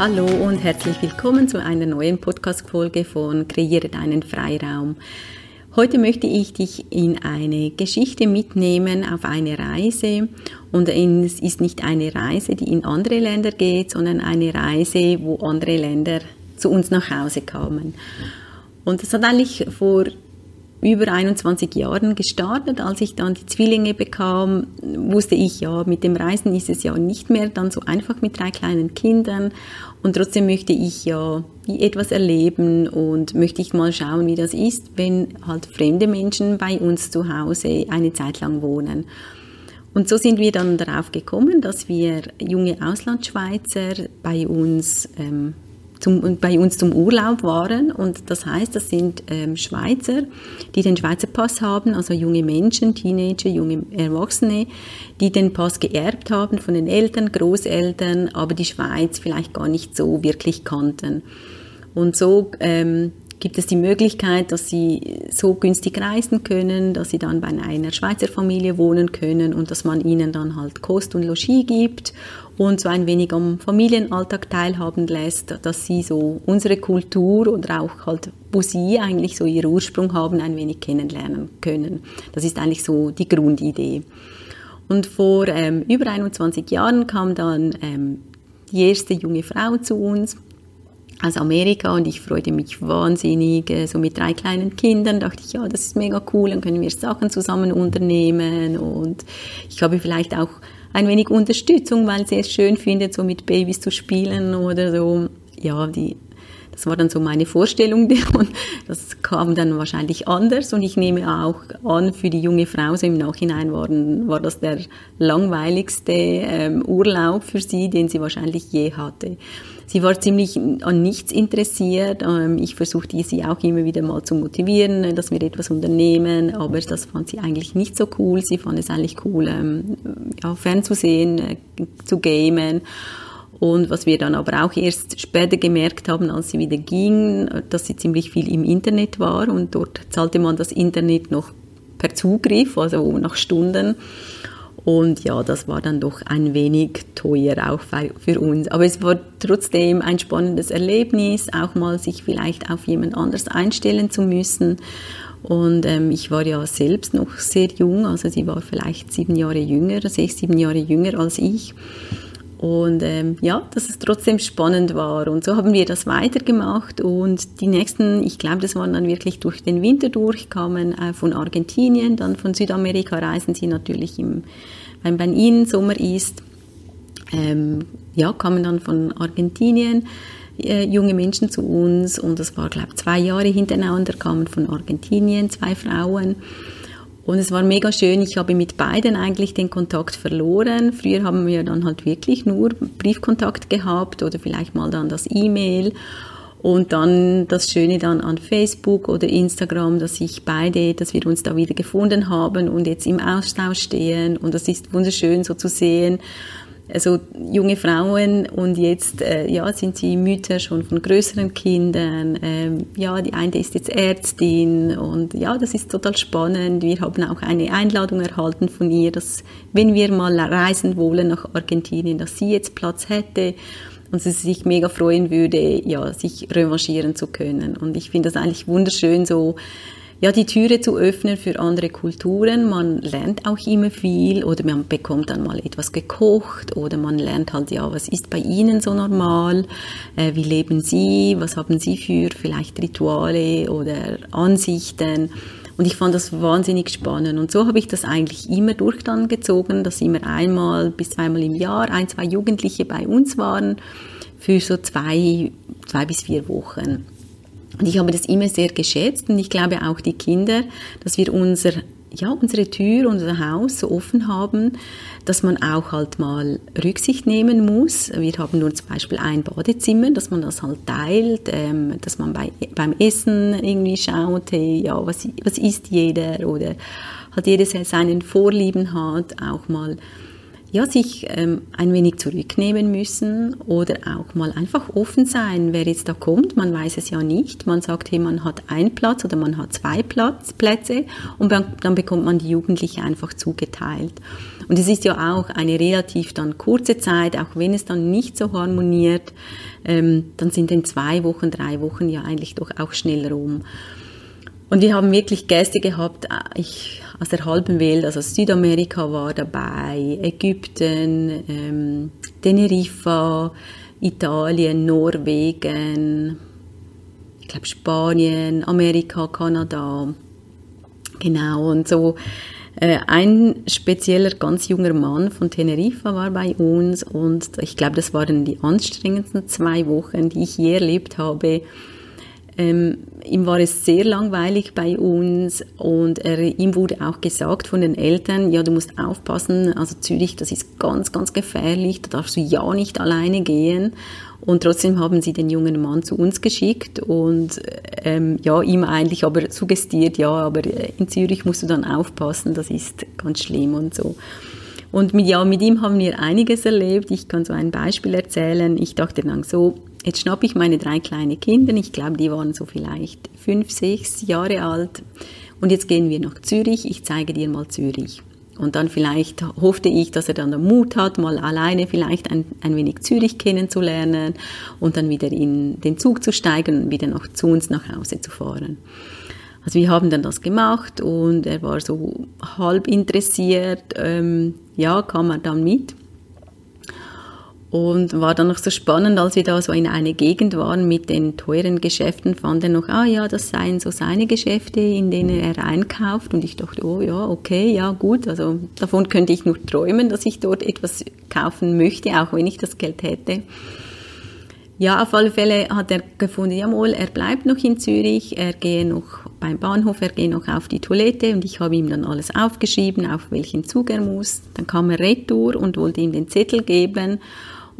Hallo und herzlich willkommen zu einer neuen Podcast-Folge von Kreiere deinen Freiraum. Heute möchte ich dich in eine Geschichte mitnehmen auf eine Reise. Und es ist nicht eine Reise, die in andere Länder geht, sondern eine Reise, wo andere Länder zu uns nach Hause kamen. Und das hat eigentlich vor über 21 Jahren gestartet. Als ich dann die Zwillinge bekam, wusste ich ja, mit dem Reisen ist es ja nicht mehr dann so einfach mit drei kleinen Kindern. Und trotzdem möchte ich ja etwas erleben und möchte ich mal schauen, wie das ist, wenn halt fremde Menschen bei uns zu Hause eine Zeit lang wohnen. Und so sind wir dann darauf gekommen, dass wir junge Auslandschweizer bei uns ähm, zum, bei uns zum Urlaub waren. Und das heißt, das sind ähm, Schweizer, die den Schweizer Pass haben, also junge Menschen, Teenager, junge Erwachsene, die den Pass geerbt haben von den Eltern, Großeltern, aber die Schweiz vielleicht gar nicht so wirklich kannten. Und so ähm, gibt es die Möglichkeit, dass sie so günstig reisen können, dass sie dann bei einer Schweizer Familie wohnen können und dass man ihnen dann halt Kost und Logis gibt und so ein wenig am Familienalltag teilhaben lässt, dass sie so unsere Kultur oder auch halt, wo sie eigentlich so ihren Ursprung haben, ein wenig kennenlernen können. Das ist eigentlich so die Grundidee. Und vor ähm, über 21 Jahren kam dann ähm, die erste junge Frau zu uns, aus Amerika und ich freute mich wahnsinnig. Äh, so mit drei kleinen Kindern dachte ich, ja, das ist mega cool, dann können wir Sachen zusammen unternehmen und ich habe vielleicht auch ein wenig Unterstützung, weil sie es schön findet, so mit Babys zu spielen oder so. Ja, die, das war dann so meine Vorstellung und das kam dann wahrscheinlich anders und ich nehme auch an, für die junge Frau so im Nachhinein war, war das der langweiligste ähm, Urlaub für sie, den sie wahrscheinlich je hatte. Sie war ziemlich an nichts interessiert. Ähm, ich versuchte sie auch immer wieder mal zu motivieren, dass wir etwas unternehmen, aber das fand sie eigentlich nicht so cool. Sie fand es eigentlich cool, ähm, ja, fernzusehen, äh, zu gamen. Und was wir dann aber auch erst später gemerkt haben, als sie wieder ging, dass sie ziemlich viel im Internet war und dort zahlte man das Internet noch per Zugriff, also nach Stunden. Und ja, das war dann doch ein wenig teuer auch für uns. Aber es war trotzdem ein spannendes Erlebnis, auch mal sich vielleicht auf jemand anders einstellen zu müssen. Und ähm, ich war ja selbst noch sehr jung, also sie war vielleicht sieben Jahre jünger, sechs, sieben Jahre jünger als ich. Und ähm, ja, dass es trotzdem spannend war. Und so haben wir das weitergemacht. Und die nächsten, ich glaube, das waren dann wirklich durch den Winter durch, kamen äh, von Argentinien, dann von Südamerika reisen sie natürlich, im, wenn bei ihnen Sommer ist. Ähm, ja, kamen dann von Argentinien äh, junge Menschen zu uns. Und das war, glaube ich, zwei Jahre hintereinander, kamen von Argentinien zwei Frauen. Und es war mega schön. Ich habe mit beiden eigentlich den Kontakt verloren. Früher haben wir dann halt wirklich nur Briefkontakt gehabt oder vielleicht mal dann das E-Mail. Und dann das Schöne dann an Facebook oder Instagram, dass ich beide, dass wir uns da wieder gefunden haben und jetzt im Austausch stehen. Und das ist wunderschön so zu sehen, also junge Frauen und jetzt äh, ja, sind sie Mütter schon von größeren Kindern. Ähm, ja, die eine ist jetzt Ärztin und ja, das ist total spannend. Wir haben auch eine Einladung erhalten von ihr, dass wenn wir mal reisen wollen nach Argentinien, dass sie jetzt Platz hätte und sie sich mega freuen würde, ja, sich revanchieren zu können. Und ich finde das eigentlich wunderschön so ja, die Türe zu öffnen für andere Kulturen. Man lernt auch immer viel oder man bekommt dann mal etwas gekocht oder man lernt halt, ja, was ist bei Ihnen so normal? Äh, wie leben Sie? Was haben Sie für vielleicht Rituale oder Ansichten? Und ich fand das wahnsinnig spannend. Und so habe ich das eigentlich immer durch dann gezogen, dass immer einmal bis zweimal im Jahr ein, zwei Jugendliche bei uns waren für so zwei, zwei bis vier Wochen. Und ich habe das immer sehr geschätzt und ich glaube auch die Kinder, dass wir unser ja, unsere Tür, unser Haus so offen haben, dass man auch halt mal Rücksicht nehmen muss. Wir haben nur zum Beispiel ein Badezimmer, dass man das halt teilt, ähm, dass man bei, beim Essen irgendwie schaut, hey, ja, was, was isst jeder oder halt jeder seinen Vorlieben hat, auch mal ja, sich ähm, ein wenig zurücknehmen müssen oder auch mal einfach offen sein, wer jetzt da kommt. Man weiß es ja nicht. Man sagt, hey, man hat einen Platz oder man hat zwei Platz, Plätze und dann bekommt man die Jugendliche einfach zugeteilt. Und es ist ja auch eine relativ dann kurze Zeit, auch wenn es dann nicht so harmoniert, ähm, dann sind dann zwei Wochen, drei Wochen ja eigentlich doch auch schnell rum. Und wir haben wirklich Gäste gehabt, äh, ich, aus der halben Welt, also Südamerika war dabei, Ägypten, ähm, Teneriffa, Italien, Norwegen, ich glaube Spanien, Amerika, Kanada, genau und so. Äh, ein spezieller ganz junger Mann von Teneriffa war bei uns und ich glaube, das waren die anstrengendsten zwei Wochen, die ich je erlebt habe ähm, ihm war es sehr langweilig bei uns und er, ihm wurde auch gesagt von den Eltern, ja, du musst aufpassen, also Zürich, das ist ganz, ganz gefährlich, da darfst du ja nicht alleine gehen. Und trotzdem haben sie den jungen Mann zu uns geschickt und ähm, ja, ihm eigentlich aber suggestiert, ja, aber in Zürich musst du dann aufpassen, das ist ganz schlimm und so. Und mit, ja, mit ihm haben wir einiges erlebt. Ich kann so ein Beispiel erzählen. Ich dachte dann so, Jetzt schnappe ich meine drei kleine Kinder, ich glaube, die waren so vielleicht fünf, sechs Jahre alt. Und jetzt gehen wir nach Zürich, ich zeige dir mal Zürich. Und dann vielleicht hoffte ich, dass er dann den Mut hat, mal alleine vielleicht ein, ein wenig Zürich kennenzulernen und dann wieder in den Zug zu steigen und wieder noch zu uns nach Hause zu fahren. Also wir haben dann das gemacht und er war so halb interessiert, ähm, ja, kam er dann mit. Und war dann noch so spannend, als wir da so in eine Gegend waren mit den teuren Geschäften, fand er noch, ah ja, das seien so seine Geschäfte, in denen er einkauft. Und ich dachte, oh ja, okay, ja gut, also davon könnte ich nur träumen, dass ich dort etwas kaufen möchte, auch wenn ich das Geld hätte. Ja, auf alle Fälle hat er gefunden, jawohl, er bleibt noch in Zürich, er gehe noch beim Bahnhof, er gehe noch auf die Toilette und ich habe ihm dann alles aufgeschrieben, auf welchen Zug er muss. Dann kam er retour und wollte ihm den Zettel geben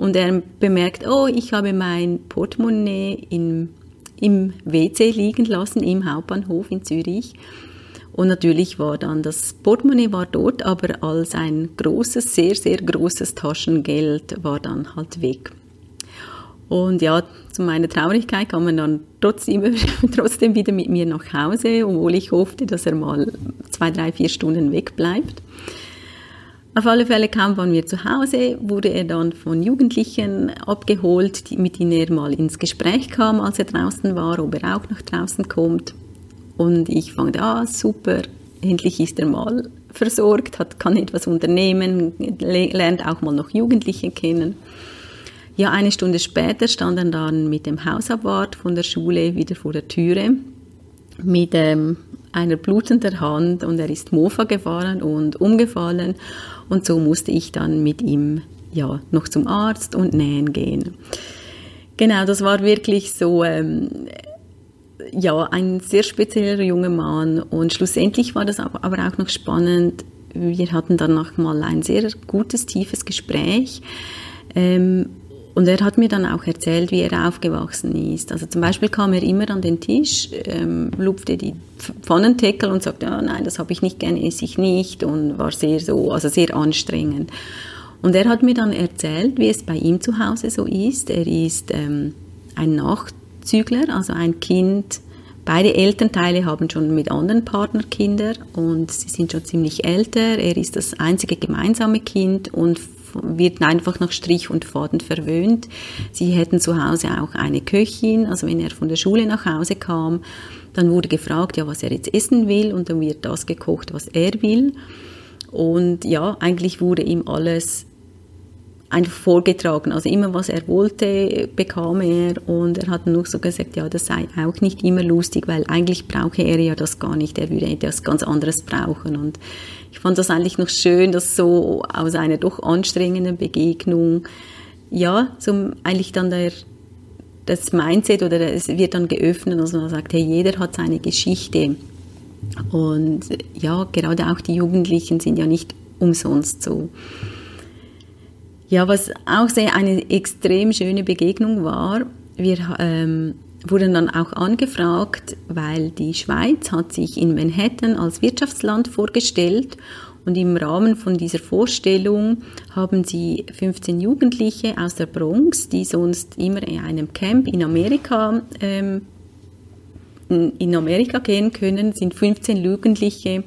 und er bemerkt, oh, ich habe mein Portemonnaie im, im WC liegen lassen, im Hauptbahnhof in Zürich. Und natürlich war dann das Portemonnaie war dort, aber als ein großes, sehr, sehr großes Taschengeld war dann halt weg. Und ja, zu meiner Traurigkeit kam er dann trotzdem, trotzdem wieder mit mir nach Hause, obwohl ich hoffte, dass er mal zwei, drei, vier Stunden wegbleibt. Auf alle Fälle kaum waren wir zu Hause, wurde er dann von Jugendlichen abgeholt, die, mit denen er mal ins Gespräch kam, als er draußen war, ob er auch nach draußen kommt. Und ich fand, ah, super, endlich ist er mal versorgt, hat, kann etwas unternehmen, lernt auch mal noch Jugendliche kennen. Ja, eine Stunde später stand er dann mit dem Hausabwart von der Schule wieder vor der Türe mit ähm, einer blutenden Hand und er ist Mofa gefahren und umgefallen und so musste ich dann mit ihm ja noch zum Arzt und nähen gehen. Genau, das war wirklich so ähm, ja ein sehr spezieller junger Mann und schlussendlich war das aber auch noch spannend. Wir hatten dann noch mal ein sehr gutes tiefes Gespräch. Ähm, und er hat mir dann auch erzählt, wie er aufgewachsen ist. Also zum Beispiel kam er immer an den Tisch, ähm, lupfte die Pfannendeckel und sagte, oh, nein, das habe ich nicht gerne, esse ich nicht und war sehr so, also sehr anstrengend. Und er hat mir dann erzählt, wie es bei ihm zu Hause so ist. Er ist ähm, ein Nachzügler, also ein Kind. Beide Elternteile haben schon mit anderen Partnerkinder und sie sind schon ziemlich älter. Er ist das einzige gemeinsame Kind und wird einfach nach Strich und Faden verwöhnt. Sie hätten zu Hause auch eine Köchin, also wenn er von der Schule nach Hause kam, dann wurde gefragt, ja, was er jetzt essen will und dann wird das gekocht, was er will. Und ja, eigentlich wurde ihm alles einfach vorgetragen. Also immer, was er wollte, bekam er und er hat nur so gesagt, ja, das sei auch nicht immer lustig, weil eigentlich brauche er ja das gar nicht, er würde etwas ganz anderes brauchen und ich fand das eigentlich noch schön, dass so aus einer doch anstrengenden Begegnung, ja, so eigentlich dann der, das Mindset oder es wird dann geöffnet, also man sagt, hey, jeder hat seine Geschichte. Und ja, gerade auch die Jugendlichen sind ja nicht umsonst so. Ja, was auch sehr eine extrem schöne Begegnung war, wir ähm, wurden dann auch angefragt, weil die Schweiz hat sich in Manhattan als Wirtschaftsland vorgestellt Und im Rahmen von dieser Vorstellung haben sie 15 Jugendliche aus der Bronx, die sonst immer in einem Camp in Amerika ähm, in Amerika gehen können, sind 15 Jugendliche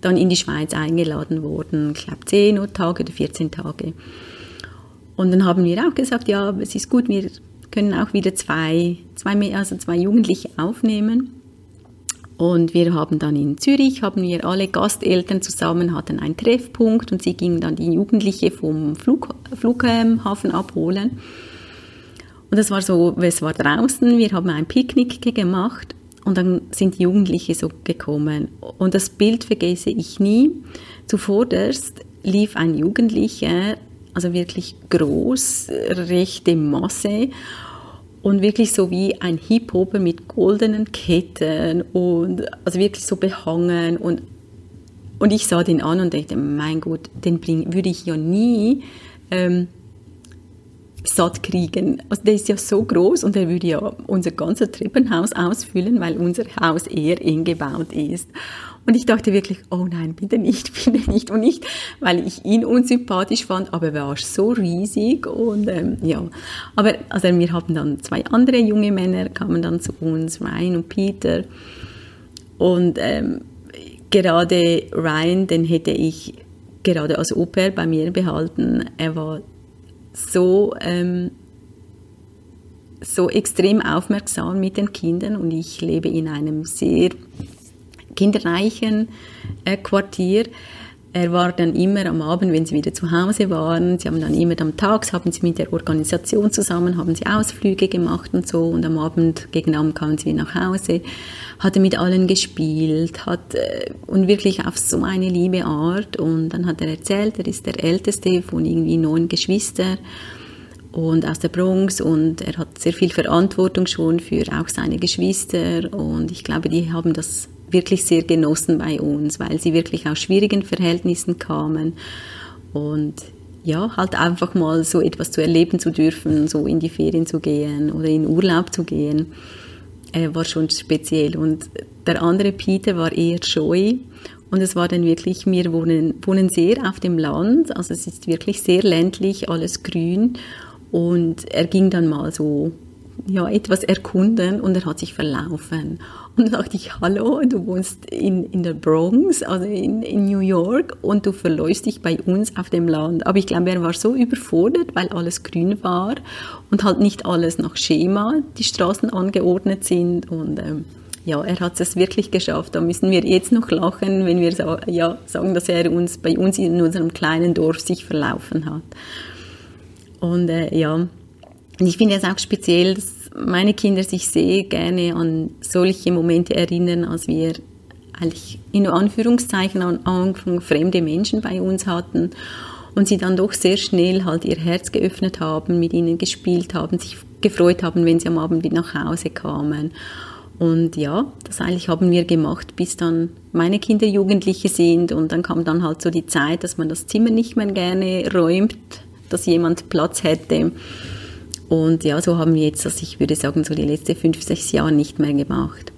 dann in die Schweiz eingeladen worden. Ich glaube 10 Tage oder 14 Tage. Und dann haben wir auch gesagt, ja, es ist gut, wir können auch wieder zwei, zwei, also zwei Jugendliche aufnehmen. Und wir haben dann in Zürich, haben wir alle Gasteltern zusammen, hatten einen Treffpunkt und sie gingen dann die Jugendliche vom Flug, Flughafen abholen. Und das war so, es war draußen, wir haben ein Picknick gemacht und dann sind die Jugendliche so gekommen. Und das Bild vergesse ich nie. Zuvorderst lief ein Jugendlicher, also wirklich groß, rechte Masse und wirklich so wie ein Hip-Hopper mit goldenen Ketten und also wirklich so behangen und und ich sah den an und dachte, mein Gott, den bring, würde ich ja nie ähm, satt kriegen. Also der ist ja so groß und der würde ja unser ganzes Treppenhaus ausfüllen, weil unser Haus eher eng gebaut ist. Und ich dachte wirklich, oh nein, bitte nicht, bitte nicht. Und nicht, weil ich ihn unsympathisch fand, aber er war so riesig und ähm, ja. Aber also wir haben dann zwei andere junge Männer, kamen dann zu uns, Ryan und Peter. Und ähm, gerade Ryan, den hätte ich gerade als Oper bei mir behalten. Er war so ähm, so extrem aufmerksam mit den Kindern und ich lebe in einem sehr kinderreichen äh, Quartier. Er war dann immer am Abend, wenn sie wieder zu Hause waren, sie haben dann immer am Tag, haben sie mit der Organisation zusammen, haben sie Ausflüge gemacht und so. Und am Abend, gegen Abend kamen sie wieder nach Hause, hat er mit allen gespielt, hat äh, und wirklich auf so eine liebe Art. Und dann hat er erzählt, er ist der älteste von irgendwie neun Geschwistern und aus der Bronx. Und er hat sehr viel Verantwortung schon für auch seine Geschwister. Und ich glaube, die haben das wirklich sehr genossen bei uns, weil sie wirklich aus schwierigen Verhältnissen kamen und ja, halt einfach mal so etwas zu erleben zu dürfen, so in die Ferien zu gehen oder in Urlaub zu gehen, äh, war schon speziell. Und der andere Peter war eher scheu und es war dann wirklich, wir wohnen, wohnen sehr auf dem Land, also es ist wirklich sehr ländlich, alles grün und er ging dann mal so ja, etwas erkunden und er hat sich verlaufen. Und dann dachte ich, hallo, du wohnst in, in der Bronx, also in, in New York und du verläufst dich bei uns auf dem Land. Aber ich glaube, er war so überfordert, weil alles grün war und halt nicht alles nach Schema die Straßen angeordnet sind und ähm, ja, er hat es wirklich geschafft. Da müssen wir jetzt noch lachen, wenn wir so, ja, sagen, dass er uns bei uns in unserem kleinen Dorf sich verlaufen hat. Und äh, ja, ich finde es auch speziell, dass meine Kinder sich sehr gerne an solche Momente erinnern, als wir eigentlich in Anführungszeichen am Anfang fremde Menschen bei uns hatten und sie dann doch sehr schnell halt ihr Herz geöffnet haben, mit ihnen gespielt haben, sich gefreut haben, wenn sie am Abend wieder nach Hause kamen. Und ja, das eigentlich haben wir gemacht, bis dann meine Kinder Jugendliche sind und dann kam dann halt so die Zeit, dass man das Zimmer nicht mehr gerne räumt, dass jemand Platz hätte. Und ja, so haben wir jetzt, also ich würde sagen, so die letzten fünf, sechs Jahre nicht mehr gemacht.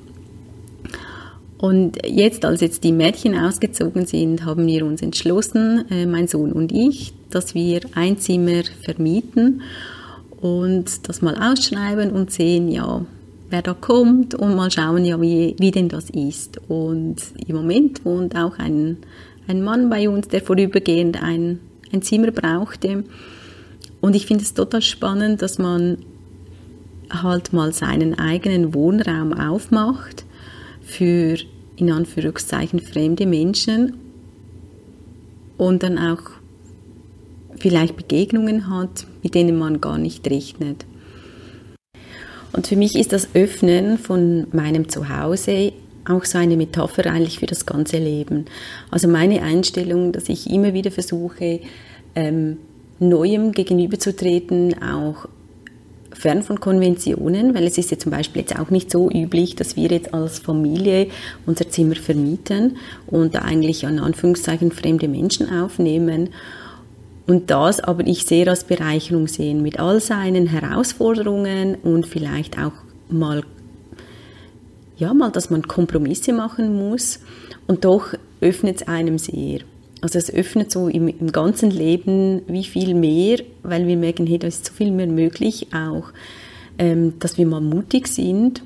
Und jetzt, als jetzt die Mädchen ausgezogen sind, haben wir uns entschlossen, äh, mein Sohn und ich, dass wir ein Zimmer vermieten und das mal ausschreiben und sehen, ja, wer da kommt und mal schauen, ja, wie, wie denn das ist. Und im Moment wohnt auch ein, ein Mann bei uns, der vorübergehend ein, ein Zimmer brauchte. Und ich finde es total spannend, dass man halt mal seinen eigenen Wohnraum aufmacht für in Anführungszeichen fremde Menschen und dann auch vielleicht Begegnungen hat, mit denen man gar nicht rechnet. Und für mich ist das Öffnen von meinem Zuhause auch so eine Metapher eigentlich für das ganze Leben. Also meine Einstellung, dass ich immer wieder versuche, ähm, Neuem gegenüberzutreten, auch fern von Konventionen, weil es ist ja zum Beispiel jetzt auch nicht so üblich, dass wir jetzt als Familie unser Zimmer vermieten und da eigentlich an Anführungszeichen fremde Menschen aufnehmen und das aber ich sehr als Bereicherung sehen mit all seinen Herausforderungen und vielleicht auch mal ja mal, dass man Kompromisse machen muss und doch öffnet es einem sehr. Also es öffnet so im, im ganzen Leben wie viel mehr, weil wir merken, hey, da ist so viel mehr möglich, auch, ähm, dass wir mal mutig sind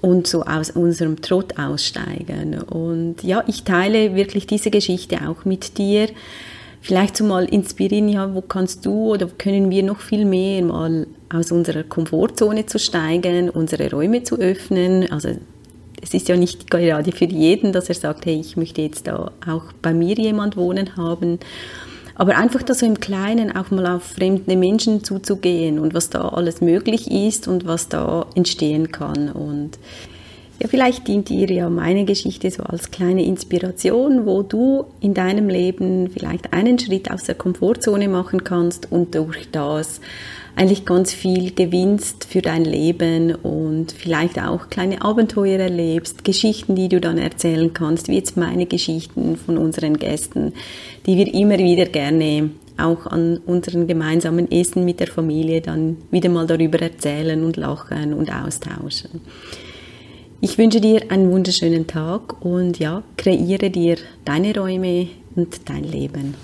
und so aus unserem Trott aussteigen. Und ja, ich teile wirklich diese Geschichte auch mit dir. Vielleicht so mal inspirieren, ja, wo kannst du oder können wir noch viel mehr mal aus unserer Komfortzone zu steigen, unsere Räume zu öffnen. Also es ist ja nicht gerade für jeden, dass er sagt, hey, ich möchte jetzt da auch bei mir jemand wohnen haben. Aber einfach da so im Kleinen auch mal auf fremde Menschen zuzugehen und was da alles möglich ist und was da entstehen kann. Und ja, vielleicht dient dir ja meine Geschichte so als kleine Inspiration, wo du in deinem Leben vielleicht einen Schritt aus der Komfortzone machen kannst und durch das eigentlich ganz viel gewinnst für dein Leben und vielleicht auch kleine Abenteuer erlebst, Geschichten, die du dann erzählen kannst, wie jetzt meine Geschichten von unseren Gästen, die wir immer wieder gerne auch an unseren gemeinsamen Essen mit der Familie dann wieder mal darüber erzählen und lachen und austauschen. Ich wünsche dir einen wunderschönen Tag und ja, kreiere dir deine Räume und dein Leben.